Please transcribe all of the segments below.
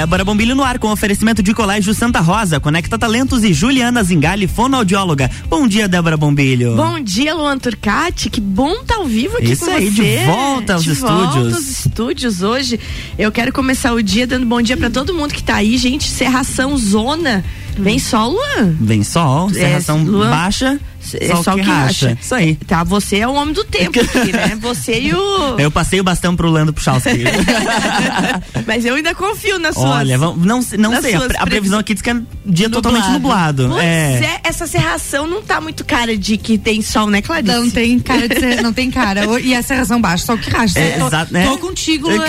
Débora Bombilho no ar com oferecimento de Colégio Santa Rosa, Conecta Talentos e Juliana Zingali, fonoaudióloga. Bom dia, Débora Bombilho. Bom dia, Luan Turcati. Que bom estar tá ao vivo aqui Isso com aí, você. de volta aos de estúdios. Volta aos estúdios hoje. Eu quero começar o dia dando bom dia para todo mundo que tá aí, gente. Serração Zona. Vem sol, Luan. Vem sol, serração É, Luan- baixa, É sol, que, racha. Isso aí. Tá, você é o homem do tempo aqui, né? Você e o. Eu passei o bastão pro Lando Puchalski. Mas eu ainda confio nas suas. Olha, vamos, não, não sei, a, pre- a previsão aqui diz que é dia totalmente nublado. Pois é. é. essa serração não tá muito cara de que tem sol, né, Clarice? Não tem cara de ser, não tem cara. O- E a serração baixa, só o que racha. É, tô, exato, né? tô contigo, não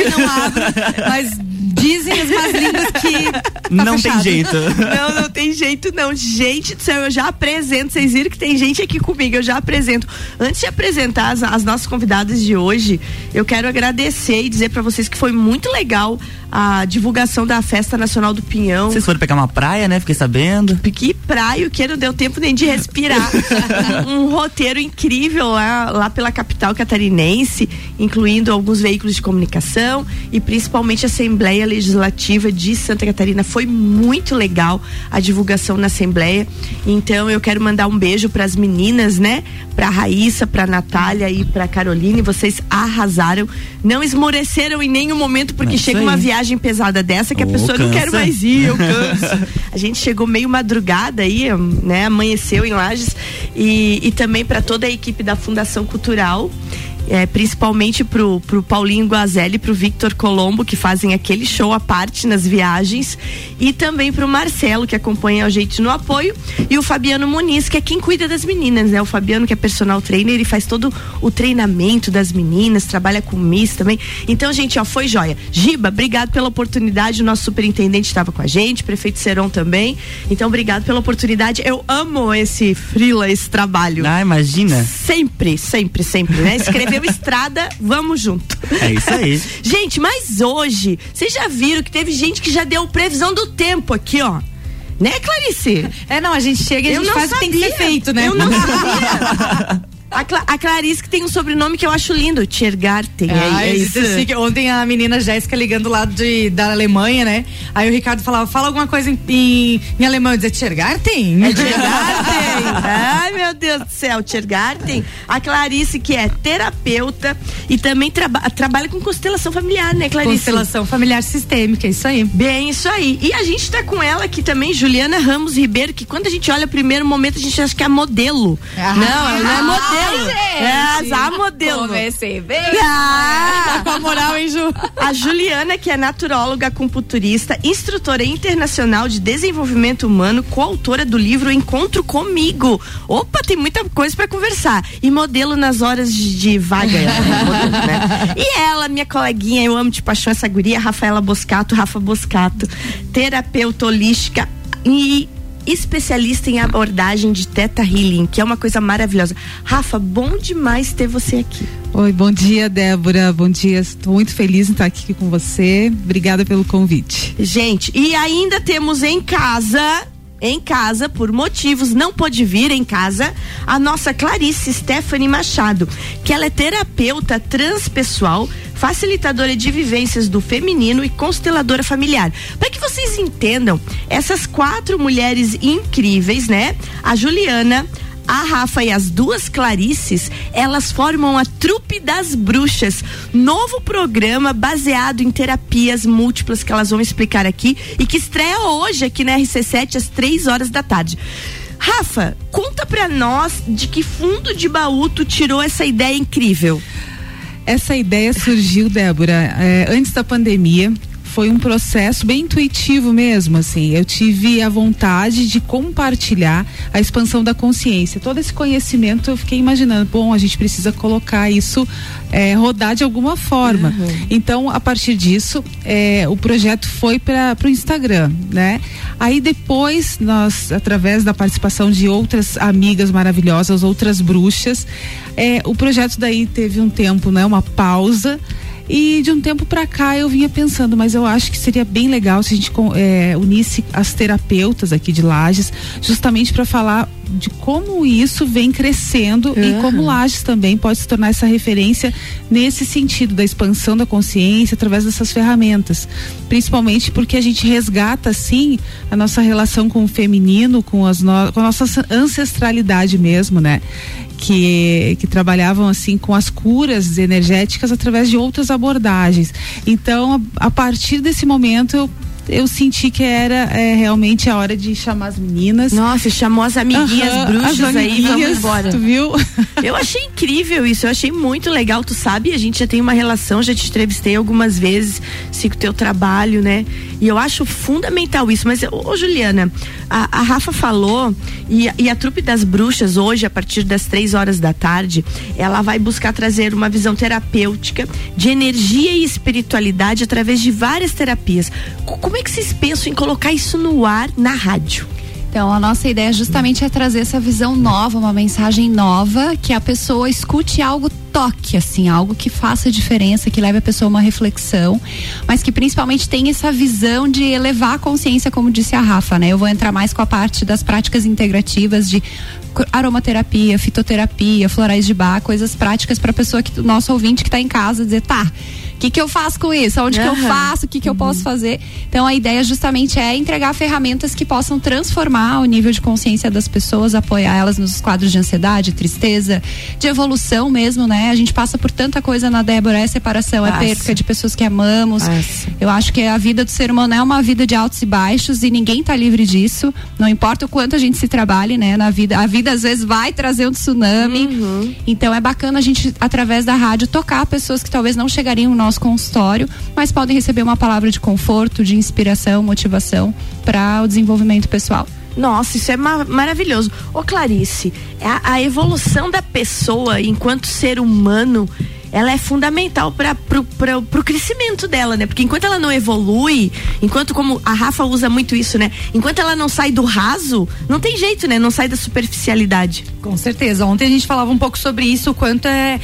abro. Mas dizem as más línguas que. tá não tem fechado. jeito. Não, não tem jeito não. Gente do céu, eu já apresento. Vocês viram que tem gente aqui comigo, eu já apresento. Antes de apresentar as, as nossas convidadas de hoje, eu quero agradecer e dizer pra vocês que foi muito legal a divulgação da Festa Nacional do Pinhão. Vocês foram pegar uma praia, né? Fiquei sabendo. Que praia, o que não deu tempo nem de respirar. um, roteiro incrível lá, lá pela capital catarinense, incluindo alguns veículos de comunicação e principalmente a Assembleia Legislativa de Santa Catarina. Foi muito legal a divulgação na Assembleia. Então eu quero mandar um beijo para as meninas, né? Para Raíssa, para Natália e para Caroline. Vocês arrasaram. Não esmoreceram em nenhum momento, porque É chega uma viagem pesada dessa que a Ô, pessoa não quer cansa. mais ir, eu canso. A gente chegou meio madrugada aí, né? Amanheceu em Lages e, e também para toda a equipe da Fundação Cultural. É, principalmente pro, pro Paulinho Guazelli pro Victor Colombo, que fazem aquele show à parte nas viagens, e também pro Marcelo, que acompanha a gente no apoio, e o Fabiano Muniz, que é quem cuida das meninas, né? O Fabiano, que é personal trainer, ele faz todo o treinamento das meninas, trabalha com Miss também. Então, gente, ó, foi joia. Giba, obrigado pela oportunidade. O nosso superintendente estava com a gente, prefeito Seron também. Então, obrigado pela oportunidade. Eu amo esse frila, esse trabalho. Ah, imagina. Sempre, sempre, sempre, né? Escreveu estrada, vamos junto. É isso aí. Gente, mas hoje, vocês já viram que teve gente que já deu previsão do tempo aqui, ó. Né, Clarice? É, não, a gente chega e a gente não faz o que tem que ser sabia. feito, né? Eu não sabia. A, Cla- a Clarice que tem um sobrenome que eu acho lindo, Tiergarten. É, é isso. Ontem a menina Jéssica ligando lá de, da Alemanha, né? Aí o Ricardo falava, fala alguma coisa em, em, em alemão. Eu dizia, Tiergarten? É Tiergarten. Ai, meu Deus do céu, Tiergarten. A Clarice, que é terapeuta e também traba trabalha com constelação familiar, né, Clarice? Constelação familiar sistêmica, isso aí. Bem, isso aí. E a gente tá com ela aqui também, Juliana Ramos Ribeiro, que quando a gente olha o primeiro momento, a gente acha que é modelo. Ah, não, ela não é modelo. Gente. É, a modelo. Comecei bem. Ah, Com a moral, hein, Ju? A Juliana, que é naturóloga, acupunturista, instrutora internacional de desenvolvimento humano, coautora do livro Encontro Comigo. Opa, tem muita coisa pra conversar. E modelo nas horas de, de vaga. é modelo, né? E ela, minha coleguinha, eu amo de paixão essa guria, Rafaela Boscato, Rafa Boscato, terapeuta holística e especialista em abordagem de Teta Healing, que é uma coisa maravilhosa. Rafa, bom demais ter você aqui. Oi, bom dia, Débora. Bom dia. Estou muito feliz em estar aqui com você. Obrigada pelo convite. Gente, e ainda temos em casa, em casa, por motivos, não pôde vir em casa, a nossa Clarice Stephanie Machado, que ela é terapeuta transpessoal, facilitadora de vivências do feminino e consteladora familiar. Para que vocês entendam, essas quatro mulheres incríveis, né? A Juliana, a Rafa e as duas Clarices, elas formam a Trupe das Bruxas, novo programa baseado em terapias múltiplas que elas vão explicar aqui e que estreia hoje aqui na RC7 às três horas da tarde. Rafa, conta pra nós de que fundo de baú tu tirou essa ideia incrível. Essa ideia surgiu, Débora, eh, antes da pandemia. Foi um processo bem intuitivo mesmo, assim. Eu tive a vontade de compartilhar a expansão da consciência. Todo esse conhecimento eu fiquei imaginando, bom, a gente precisa colocar isso, eh, rodar de alguma forma. Então, a partir disso, eh, o projeto foi para o Instagram, né? Aí depois, nós, através da participação de outras amigas maravilhosas, outras bruxas, eh, o projeto daí teve um tempo, né? Uma pausa. E de um tempo para cá eu vinha pensando, mas eu acho que seria bem legal se a gente é, unisse as terapeutas aqui de Lages, justamente para falar de como isso vem crescendo uhum. e como Lages também pode se tornar essa referência nesse sentido da expansão da consciência através dessas ferramentas. Principalmente porque a gente resgata, sim, a nossa relação com o feminino, com, as no, com a nossa ancestralidade mesmo, né? Que, que trabalhavam assim com as curas energéticas através de outras abordagens. Então, a, a partir desse momento, eu eu senti que era é, realmente a hora de chamar as meninas. Nossa, chamou as amiguinhas uhum, bruxas as amiguinhas, aí, vamos embora. Tu viu? Eu achei incrível isso, eu achei muito legal, tu sabe, a gente já tem uma relação, já te entrevistei algumas vezes, sigo teu trabalho, né? E eu acho fundamental isso, mas, ô Juliana, a, a Rafa falou, e, e a trupe das bruxas hoje, a partir das três horas da tarde, ela vai buscar trazer uma visão terapêutica de energia e espiritualidade através de várias terapias. Como é que vocês pensam em colocar isso no ar na rádio? Então, a nossa ideia justamente é trazer essa visão nova, uma mensagem nova, que a pessoa escute algo toque, assim, algo que faça diferença, que leve a pessoa a uma reflexão, mas que principalmente tenha essa visão de elevar a consciência, como disse a Rafa, né? Eu vou entrar mais com a parte das práticas integrativas de aromaterapia, fitoterapia, florais de bar, coisas práticas para a pessoa que nosso ouvinte que está em casa dizer, tá, que, que eu faço com isso? Onde uhum. que eu faço? O que, que eu posso uhum. fazer? Então a ideia justamente é entregar ferramentas que possam transformar o nível de consciência das pessoas, apoiar elas nos quadros de ansiedade, tristeza, de evolução mesmo, né? A gente passa por tanta coisa na Débora, é separação, é Passa. é perca de pessoas que amamos. Passa. Eu acho que a vida do ser humano é uma vida de altos e baixos e ninguém tá livre disso. Não importa o quanto a gente se trabalhe, né? Na vida, a vida às vezes vai trazer um tsunami. Uhum. Então é bacana a gente através da rádio tocar pessoas que talvez não chegariam no nosso consultório, mas podem receber uma palavra de conforto, de inspiração, motivação para o desenvolvimento pessoal. Nossa, isso é ma maravilhoso. Ô Clarice, é a, a, evolução da pessoa enquanto ser humano, ela é fundamental para pro crescimento dela, né? Porque enquanto ela não evolui, enquanto como a Rafa usa muito isso, né? Enquanto ela não sai do raso, não tem jeito, né? Não sai da superficialidade. Com certeza. Ontem a gente falava um pouco sobre isso, o quanto é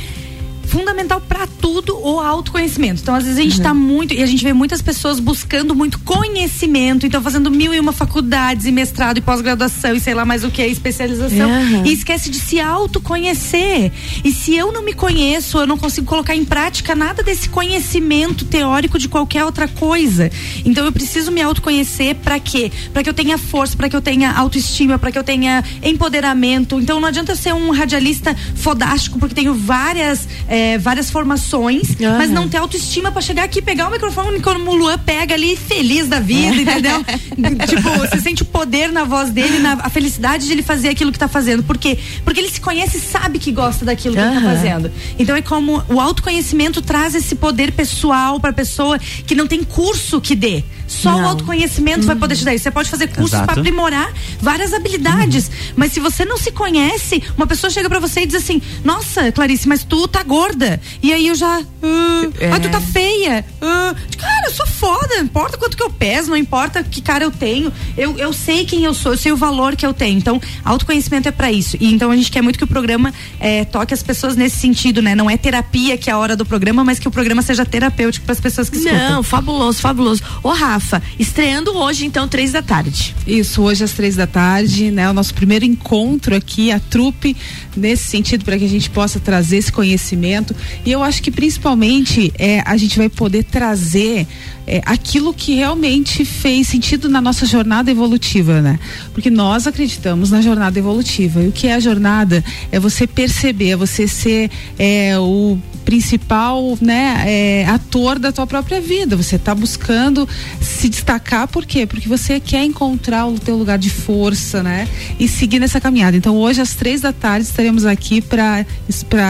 fundamental para tudo o autoconhecimento. Então, às vezes a gente está uhum. muito e a gente vê muitas pessoas buscando muito conhecimento, então fazendo mil e uma faculdades e mestrado e pós-graduação e sei lá mais o que, especialização, uhum. e esquece de se autoconhecer. E se eu não me conheço, eu não consigo colocar em prática nada desse conhecimento teórico de qualquer outra coisa. Então eu preciso me autoconhecer para quê? Para que eu tenha força, para que eu tenha autoestima, para que eu tenha empoderamento. Então não adianta ser um radialista fodástico porque tenho várias é, é, várias formações, uhum. mas não ter autoestima para chegar aqui, pegar o microfone como o Luan pega ali, feliz da vida, entendeu? tipo, você sente o poder na voz dele, na, a felicidade de ele fazer aquilo que tá fazendo. Por quê? Porque ele se conhece e sabe que gosta daquilo que uhum. ele tá fazendo. Então é como o autoconhecimento traz esse poder pessoal pra pessoa que não tem curso que dê. Só não. o autoconhecimento uhum. vai poder te dar isso. Você pode fazer cursos para aprimorar várias habilidades, uhum. mas se você não se conhece, uma pessoa chega para você e diz assim: "Nossa, Clarice, mas tu tá gorda". E aí eu já, uh, é. ah, tu tá feia. Uh, cara, eu sou foda, não importa quanto que eu peso, não importa que cara eu tenho. Eu, eu sei quem eu sou, eu sei o valor que eu tenho. Então, autoconhecimento é para isso. E então a gente quer muito que o programa é, toque as pessoas nesse sentido, né? Não é terapia que é a hora do programa, mas que o programa seja terapêutico para as pessoas que escutam. Não, fabuloso, fabuloso. Ô, Rafa, Rafa, estreando hoje, então, três da tarde. Isso, hoje às três da tarde, né? O nosso primeiro encontro aqui, a trupe, nesse sentido, para que a gente possa trazer esse conhecimento. E eu acho que principalmente é, a gente vai poder trazer é, aquilo que realmente fez sentido na nossa jornada evolutiva, né? Porque nós acreditamos na jornada evolutiva. E o que é a jornada? É você perceber, é você ser é, o principal né, é, ator da tua própria vida. Você está buscando se destacar, por quê? Porque você quer encontrar o teu lugar de força, né? E seguir nessa caminhada. Então hoje às três da tarde estaremos aqui para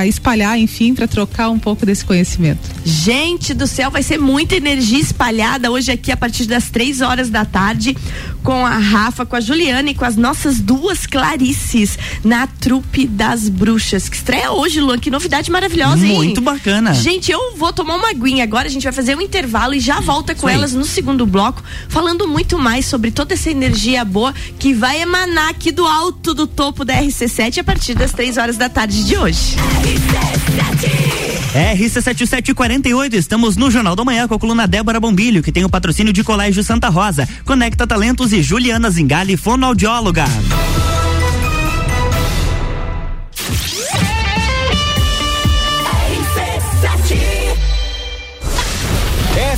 espalhar, enfim, para trocar um pouco desse conhecimento. Gente do céu, vai ser muita energia espalhada hoje aqui a partir das três horas da tarde com a Rafa, com a Juliana e com as nossas duas Clarices na trupe das bruxas. Que estreia hoje, Luan. Que novidade maravilhosa, hein? Muito bacana. Gente, eu vou tomar uma aguinha agora, a gente vai fazer um intervalo e já volta com elas no segundo bloco, falando muito mais sobre toda essa energia boa que vai emanar aqui do alto do topo da RC7 a partir das três horas da tarde de hoje. RC7748, estamos no Jornal da Manhã com a coluna Débora Bombilho, que tem o patrocínio de Colégio Santa Rosa, Conecta Talentos e Juliana Zingali, fonoaudióloga.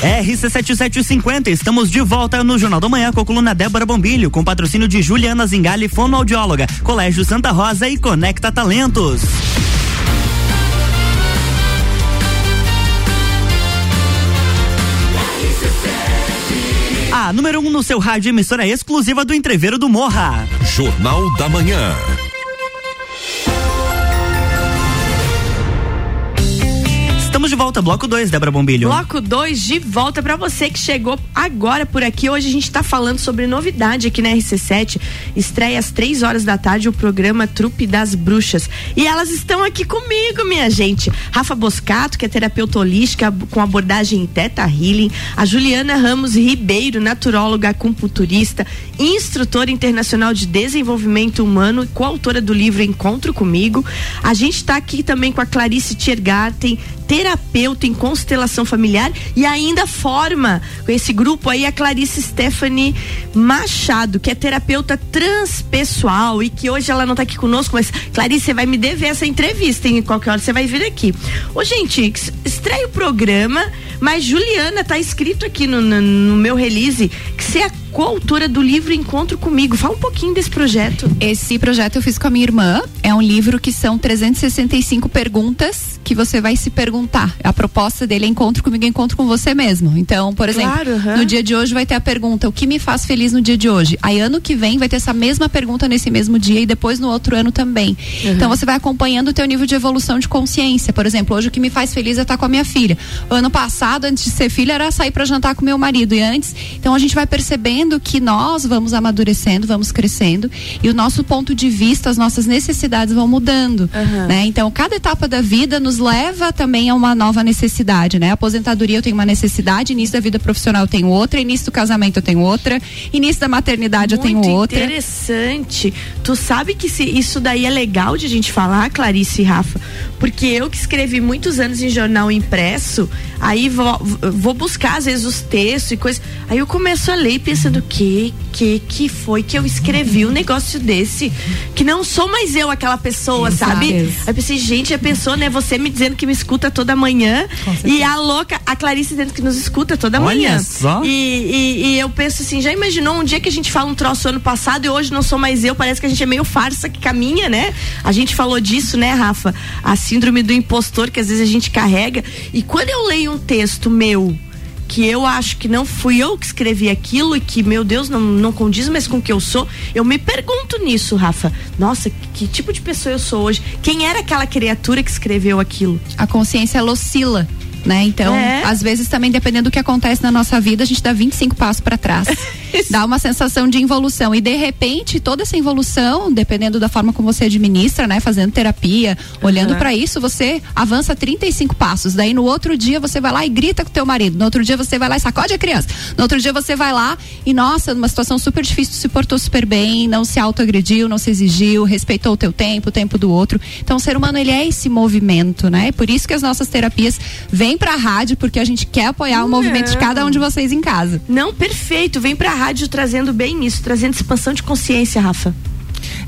RC7750, estamos de volta no Jornal da Manhã com a coluna Débora Bombilho, com patrocínio de Juliana Zingali, fonoaudióloga, Colégio Santa Rosa e Conecta Talentos. A número 1 um no seu rádio, emissora exclusiva do Entreveiro do Morra. Jornal da Manhã. Estamos de volta, bloco 2, Débora Bombilho. Bloco 2 de volta para você que chegou agora por aqui. Hoje a gente está falando sobre novidade aqui na RC7. Estreia às três horas da tarde o programa Trupe das Bruxas. E elas estão aqui comigo, minha gente. Rafa Boscato, que é terapeuta holística com abordagem em Teta Healing. A Juliana Ramos Ribeiro, naturóloga acupunturista, instrutora internacional de desenvolvimento humano e coautora do livro Encontro Comigo. A gente está aqui também com a Clarice Tiergarten, terapeuta em constelação familiar e ainda forma com esse grupo aí a Clarice Stephanie Machado, que é terapeuta transpessoal e que hoje ela não está aqui conosco, mas Clarice, você vai me dever essa entrevista, em qualquer hora você vai vir aqui. Ô, gente, estreia o programa, mas Juliana tá escrito aqui no, no, no meu release que você é coautora do livro Encontro Comigo. Fala um pouquinho desse projeto. Esse projeto eu fiz com a minha irmã. É um livro que são 365 perguntas que você vai se perguntar. A proposta dele é encontro comigo, encontro com você mesmo. Então, por exemplo, Claro, aham. no dia de hoje vai ter a pergunta: o que me faz feliz no dia de hoje? Aí ano que vem vai ter essa mesma pergunta nesse mesmo dia e depois no outro ano também. Então você vai acompanhando o teu nível de evolução de consciência. Por exemplo, hoje o que me faz feliz é estar com a minha filha. O ano passado, antes de ser filha, era sair para jantar com meu marido e antes. Então a gente vai percebendo que nós vamos amadurecendo, vamos crescendo e o nosso ponto de vista, as nossas necessidades vão mudando, né? Então cada etapa da vida nos leva também a uma nova necessidade, né? Aposentadoria eu tenho uma necessidade, início da vida profissional eu tenho outra, início do casamento eu tenho outra, início da maternidade eu tenho Muito outra. interessante. Tu sabe que se isso daí é legal de a gente falar, Clarice e Rafa, porque eu que escrevi muitos anos em jornal impresso, aí vou, vou buscar às vezes os textos e coisas, aí eu começo a ler pensando que que que foi que eu escrevi um negócio desse, que não sou mais eu aquela pessoa, sabe? Aí eu pensei, gente, a pessoa, né, você me dizendo que me escuta toda manhã e a louca, a Clarice dizendo que nos escuta toda Olha manhã. só. E, e- e eu penso assim, já imaginou um dia que a gente fala um troço ano passado e hoje não sou mais eu, parece que a gente é meio farsa que caminha, né? A gente falou disso, né, Rafa? A síndrome do impostor que às vezes a gente carrega. E quando eu leio um texto meu que eu acho que não fui eu que escrevi aquilo e que, meu Deus, não, não condiz mais com o que eu sou, eu me pergunto nisso, Rafa. Nossa, que tipo de pessoa eu sou hoje? Quem era aquela criatura que escreveu aquilo? A consciência ela oscila. Né? Então, É. às vezes também dependendo do que acontece na nossa vida, a gente dá 25 passos para trás. dá uma sensação de involução e de repente toda essa involução, dependendo da forma como você administra, né, fazendo terapia, olhando para isso, você avança 35 passos. Daí no outro dia você vai lá e grita com o teu marido. No outro dia você vai lá e sacode a criança. No outro dia você vai lá e nossa, numa situação super difícil, se portou super bem, não se autoagrediu, não se exigiu, respeitou o teu tempo, o tempo do outro. Então o ser humano ele é esse movimento, né? Por isso que as nossas terapias vêm pra rádio porque a gente quer apoiar o movimento de cada um de vocês em casa. Não, perfeito. Vem pra rádio trazendo bem isso, trazendo expansão de consciência, Rafa.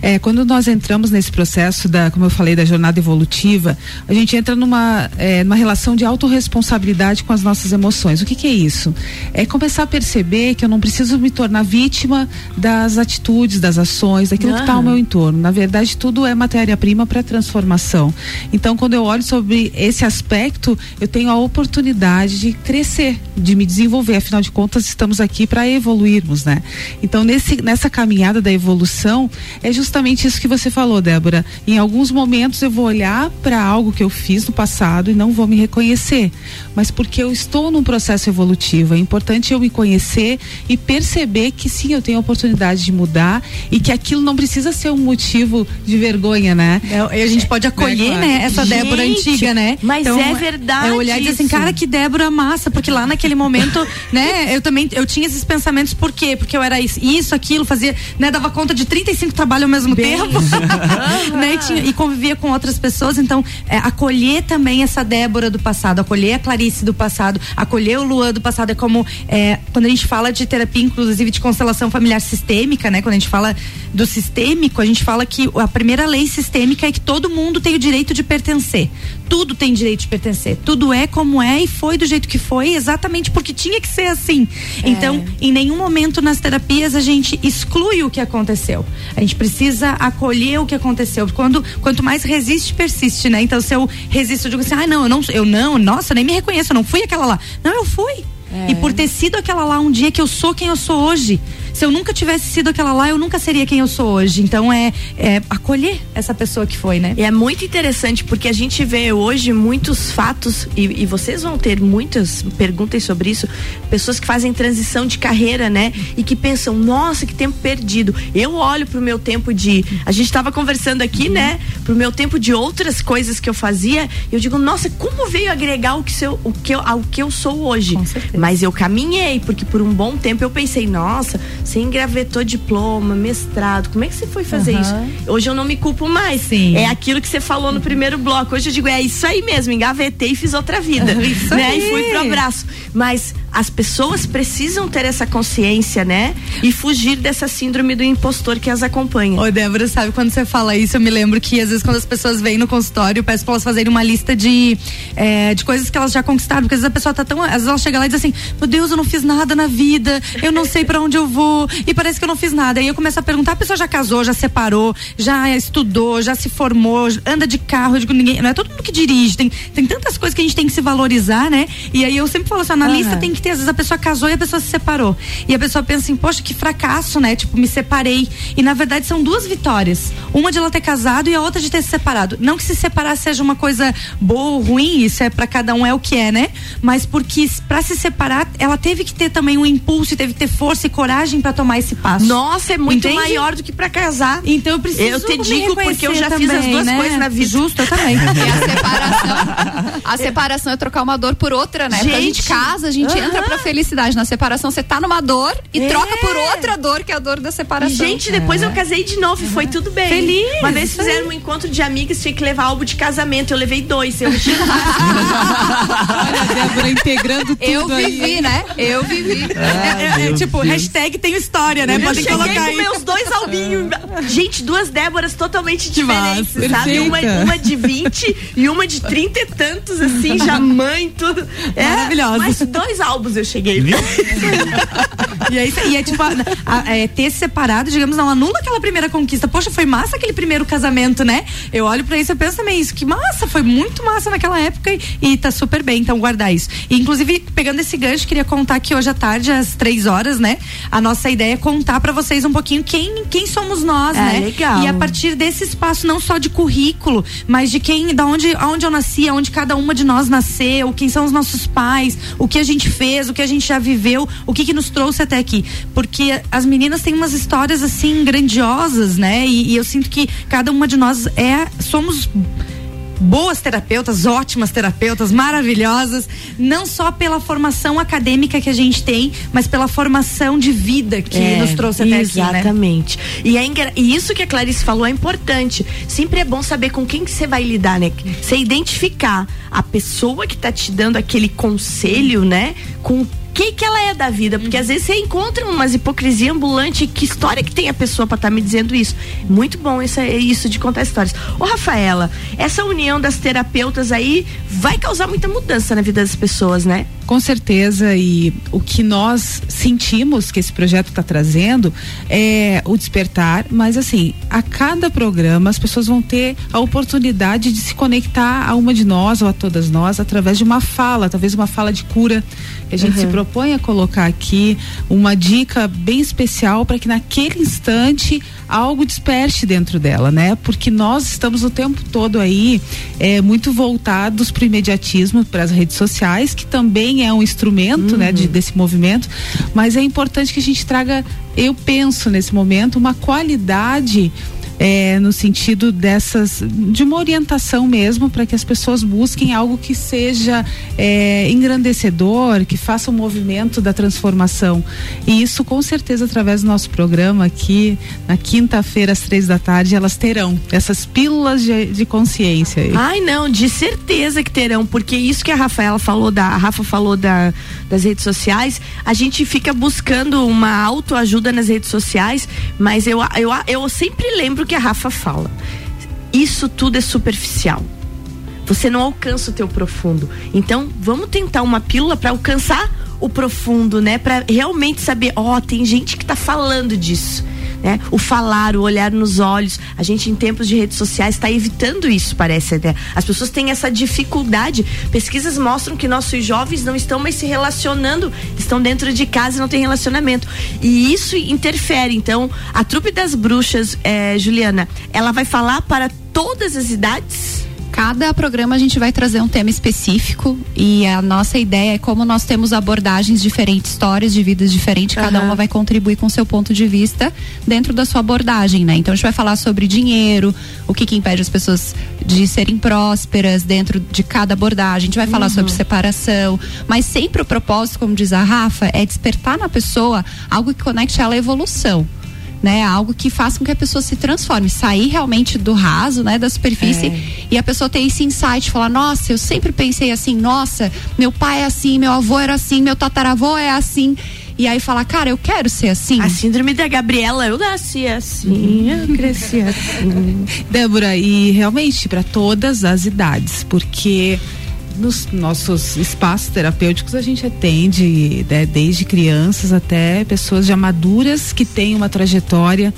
É, quando nós entramos nesse processo da, como eu falei, da jornada evolutiva, a gente entra numa, é, numa relação de autorresponsabilidade com as nossas emoções. O que, que é isso? É começar a perceber que eu não preciso me tornar vítima das atitudes, das ações, daquilo que está ao meu entorno. Na verdade, tudo é matéria-prima para transformação. Então, quando eu olho sobre esse aspecto, eu tenho a oportunidade de crescer, de me desenvolver. Afinal de contas, estamos aqui para evoluirmos, né? Então, nesse, nessa caminhada da evolução, é justamente isso que você falou, Débora. Em alguns momentos eu vou olhar para algo que eu fiz no passado e não vou me reconhecer, mas porque eu estou num processo evolutivo. É importante eu me conhecer e perceber que sim, eu tenho a oportunidade de mudar e que aquilo não precisa ser um motivo de vergonha, né? É, e a gente pode acolher, claro. né, essa Gente, Débora antiga, né? mas é verdade É olhar e dizer assim, cara, que Débora massa, porque lá naquele momento, né, eu também, eu tinha esses pensamentos, por quê? Porque eu era isso, isso aquilo, fazia, né, dava conta de 35 trabalhos ao mesmo tempo, né, e, tinha- e convivia com outras pessoas, então, é, acolher também essa Débora do passado, acolher a Clarice do passado, acolher o Luan do passado, é como, é, quando a gente fala de terapia, inclusive de constelação familiar sistêmica, né, quando a gente fala do sistêmico, a gente fala que a primeira lei sistêmica é que todo mundo tem o direito de pertencer. Tudo tem direito de pertencer. Tudo é como é e foi do jeito que foi, exatamente porque tinha que ser assim. Então, em nenhum momento nas terapias a gente exclui o que aconteceu. A gente precisa acolher o que aconteceu. Quando quanto mais resiste, persiste, né? Então, se eu resisto, eu digo assim: "Ah, não, eu não, eu não, nossa, nem me reconheço, eu não fui aquela lá". Não, eu fui. E por ter sido aquela lá um dia que eu sou quem eu sou hoje. Se eu nunca tivesse sido aquela lá, eu nunca seria quem eu sou hoje. Então é, é acolher essa pessoa que foi, né? E é muito interessante porque a gente vê hoje muitos fatos, e, e vocês vão ter muitas perguntas sobre isso, pessoas que fazem transição de carreira, né? E que pensam, nossa, que tempo perdido. Eu olho pro meu tempo de. A gente estava conversando aqui, né? Pro meu tempo de outras coisas que eu fazia, e eu digo, nossa, como veio agregar o que, seu, o que eu, ao que eu sou hoje? Mas eu caminhei, porque por um bom tempo eu pensei, nossa, você engravetou diploma, mestrado, como é que você foi fazer isso? Hoje eu não me culpo mais. Sim. É aquilo que você falou no primeiro bloco. Hoje eu digo, é isso aí mesmo, engavetei e fiz outra vida. Isso né? aí. E fui pro abraço. Mas as pessoas precisam ter essa consciência, né? E fugir dessa síndrome do impostor que as acompanha. Ô, Débora, sabe, quando você fala isso, eu me lembro que às vezes quando as pessoas vêm no consultório, eu peço pra elas fazerem uma lista de, é, de coisas que elas já conquistaram, porque às vezes a pessoa tá tão. Às vezes ela chega lá e diz assim: Meu Deus, eu não fiz nada na vida, eu não sei pra onde eu vou, e parece que eu não fiz nada. Aí eu começo a perguntar: a pessoa já casou, já separou, já estudou, já se formou, anda de carro, eu digo, ninguém. Não é todo mundo que dirige, tem, tem tantas coisas que a gente tem que se valorizar, né? E aí eu sempre falo assim: ó, na lista tem que ter, às vezes a pessoa casou e a pessoa se separou. E a pessoa pensa assim, poxa, que fracasso, né? Tipo, me separei. E na verdade são duas vitórias. Uma de ela ter casado e a outra de ter se separado. Não que se separar seja uma coisa boa ou ruim, isso é para cada um é o que é, né? Mas porque para se separar, ela teve que ter também um impulso, teve que ter força e coragem para tomar esse passo. Nossa, é muito Entende? maior do que pra casar. Então eu preciso Eu te digo porque eu já reconhecer fiz as também, duas né? coisas na vida. Justo, eu também. E a separação, a separação é trocar uma dor por outra, né? Porque a gente Gente, casa, a gente aham. entra pra felicidade. Na separação você tá numa dor e É. troca por outra dor, que é a dor da separação. gente, depois eu casei de novo e foi tudo bem. Feliz, Uma vez aí. fizeram um encontro de amigas, tinha que levar álbum de casamento. Eu levei dois. Eu Olha a Débora integrando tudo eu aí. vivi, né? Eu vivi. É, é, é, tipo, hashtag tem tenho história, né? Eu Podem cheguei colocar com aí. meus dois albinhos. Gente, duas Déboras totalmente diferentes, massa, sabe? Uma, uma de 20 e uma de 30 e tantos, assim, já mãe, tudo. É, Maravilhosa. Mas dois álbuns eu cheguei. E, aí, e é tipo, a- a- é, ter se separado, digamos, não anula aquela primeira conquista. Poxa, foi massa aquele primeiro casamento, né? Eu olho pra isso e penso também isso, que massa, foi muito massa naquela época e, e tá super bem, então guardar isso. E, inclusive, pegando esse gancho, queria contar que hoje à tarde, às três horas, né? A nossa ideia é contar pra vocês um pouquinho quem, quem somos nós, Ah, né? legal. E a partir desse espaço, não só de currículo, mas de quem, da onde, aonde eu nasci, aonde cada uma de nós nasceu, quem são os nossos pais, o que a gente fez, o que a gente já viveu, o que que nos trouxe até aqui. Porque as meninas têm umas histórias assim grandiosas, né? E, e eu sinto que cada uma de nós é, somos boas terapeutas, ótimas terapeutas, maravilhosas, não só pela formação acadêmica que a gente tem, mas pela formação de vida que É, nos trouxe até aqui, né? Exatamente. E, é e isso que a Clarice falou é importante. Sempre é bom saber com quem que você vai lidar, né? Você identificar a pessoa que tá te dando aquele conselho, né? Com o que que ela é da vida, porque às vezes você encontra umas hipocrisia ambulante, que história que tem a pessoa pra estar me dizendo isso? Muito bom isso, isso de contar histórias. Ô Rafaela, essa união das terapeutas aí vai causar muita mudança na vida das pessoas, né? Com certeza, e o que nós sentimos que esse projeto está trazendo é o despertar, mas assim, a cada programa as pessoas vão ter a oportunidade de se conectar a uma de nós ou a todas nós através de uma fala, talvez uma fala de cura. Que a gente se propõe a colocar aqui uma dica bem especial para que naquele instante algo desperte dentro dela, né? Porque nós estamos o tempo todo aí é, muito voltados para o imediatismo, para as redes sociais, que também é um instrumento, né, de, desse movimento. Mas é importante que a gente traga, eu penso nesse momento, uma qualidade. É, no sentido dessas de uma orientação mesmo para que as pessoas busquem algo que seja é, engrandecedor, que faça o movimento da transformação e isso com certeza através do nosso programa aqui na quinta-feira às três da tarde elas terão essas pílulas de, de consciência. Ai, não, de certeza que terão, porque isso que a Rafaela falou da, a Rafa falou da, das redes sociais, a gente fica buscando uma autoajuda nas redes sociais, mas eu, eu, eu sempre lembro que a Rafa fala. Isso tudo é superficial. Você não alcança o teu profundo. Então, vamos tentar uma pílula para alcançar o profundo, né? Para realmente saber, ó, tem gente que tá falando disso. Né? O falar, o olhar nos olhos. A gente, em tempos de redes sociais, está evitando isso, parece. Né? As pessoas têm essa dificuldade. Pesquisas mostram que nossos jovens não estão mais se relacionando, estão dentro de casa e não têm relacionamento. E isso interfere. Então, a trupe das bruxas, eh, Juliana, ela vai falar para todas as idades? Cada programa a gente vai trazer um tema específico e a nossa ideia é como nós temos abordagens diferentes, histórias de vidas diferentes, cada Aham. uma vai contribuir com seu ponto de vista dentro da sua abordagem, né? Então a gente vai falar sobre dinheiro, o que que impede as pessoas de serem prósperas dentro de cada abordagem. A gente vai falar sobre separação, mas sempre o propósito, como diz a Rafa, é despertar na pessoa algo que conecte ela à evolução né? Algo que faça com que a pessoa se transforme, sair realmente do raso, né? Da superfície e a pessoa ter esse insight, falar, nossa, eu sempre pensei assim, nossa, meu pai é assim, meu avô era assim, meu tataravô é assim. E aí falar, cara, eu quero ser assim. A síndrome da Gabriela, eu nasci assim, eu cresci assim. Débora, e realmente para todas as idades, porque nos nossos espaços terapêuticos a gente atende né, desde crianças até pessoas já maduras que têm uma trajetória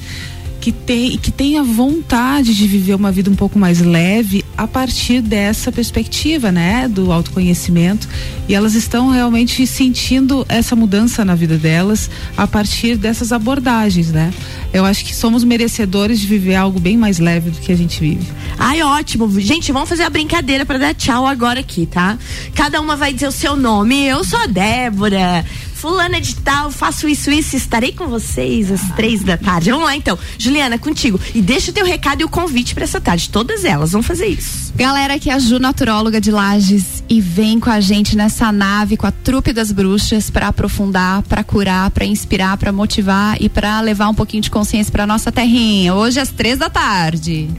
que tem que tem a vontade de viver uma vida um pouco mais leve a partir dessa perspectiva, né, do autoconhecimento e elas estão realmente sentindo essa mudança na vida delas a partir dessas abordagens, né? Eu acho que somos merecedores de viver algo bem mais leve do que a gente vive. Ai, ótimo. Gente, vamos fazer a brincadeira pra dar tchau agora aqui, tá? Cada uma vai dizer o seu nome. Eu sou a Débora. Fulana de tal, faço isso, isso, estarei com vocês às três da tarde. Vamos lá então. Juliana, contigo. E deixa o teu recado e o convite pra essa tarde. Todas elas vão fazer isso. Galera, aqui é a Ju, naturóloga de Lages, e vem com a gente nessa nave com a trupe das bruxas para aprofundar, para curar, para inspirar, para motivar e para levar um pouquinho de consciência para nossa terrinha. Hoje às três da tarde.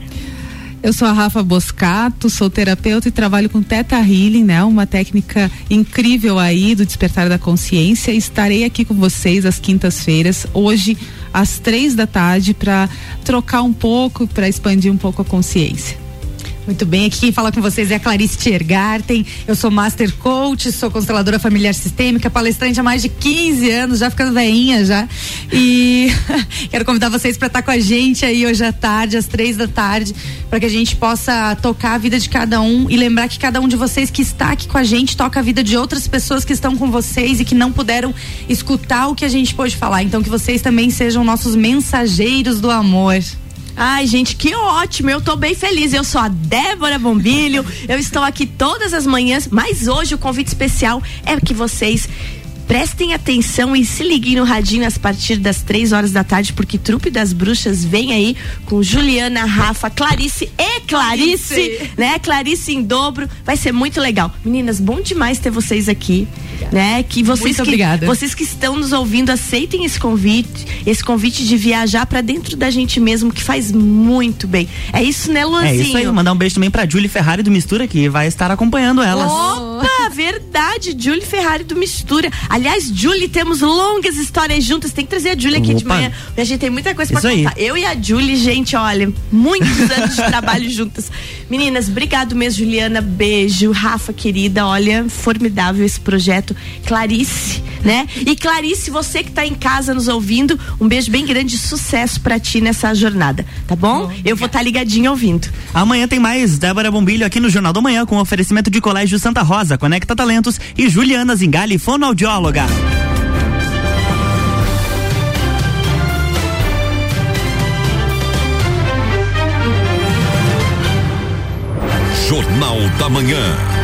Eu sou a Rafa Boscato, sou terapeuta e trabalho com Teta Healing, né? Uma técnica incrível aí do despertar da consciência. Estarei aqui com vocês às quintas-feiras, hoje às três da tarde, para trocar um pouco, para expandir um pouco a consciência. Muito bem, aqui quem fala com vocês é a Clarice Tiergarten. Eu sou Master Coach, sou consteladora familiar sistêmica, palestrante há mais de 15 anos, já ficando veinha já. E quero convidar vocês para estar com a gente aí hoje à tarde, às três da tarde, para que a gente possa tocar a vida de cada um e lembrar que cada um de vocês que está aqui com a gente toca a vida de outras pessoas que estão com vocês e que não puderam escutar o que a gente pôde falar. Então que vocês também sejam nossos mensageiros do amor. Ai, gente, que ótimo! Eu tô bem feliz. Eu sou a Débora Bombilho. Eu estou aqui todas as manhãs, mas hoje o convite especial é que vocês prestem atenção e se liguem no radinho a partir das três horas da tarde, porque Trupe das Bruxas vem aí com Juliana, Rafa, Clarice e Clarice, né? Clarice em dobro. Vai ser muito legal. Meninas, bom demais ter vocês aqui né? Que vocês Muito que, obrigada. vocês que estão nos ouvindo aceitem esse convite, esse convite de viajar para dentro da gente mesmo, que faz muito bem. É isso, né, Luanzinho? É isso aí, mandar um beijo também pra Julie Ferrari do Mistura, que vai estar acompanhando elas. Opa, verdade, Julie Ferrari do Mistura. Aliás, Julie, temos longas histórias juntas. Tem que trazer a Julie aqui de Opa. manhã. A gente tem muita coisa pra Isso aí. contar. Eu e a Julie, gente, olha, muitos anos de trabalho juntas. Meninas, obrigado mesmo, Juliana. Beijo. Rafa, querida, olha, formidável esse projeto. Clarice, né? E Clarice, você que tá em casa nos ouvindo, um beijo bem grande, sucesso pra ti nessa jornada, tá bom? Eu vou estar ligadinha ouvindo. Amanhã tem mais Débora Bombilho aqui no Jornal da Manhã com oferecimento de Colégio Santa Rosa, Conecta Talentos e Juliana Zingali, fonoaudióloga. Jornal da Manhã.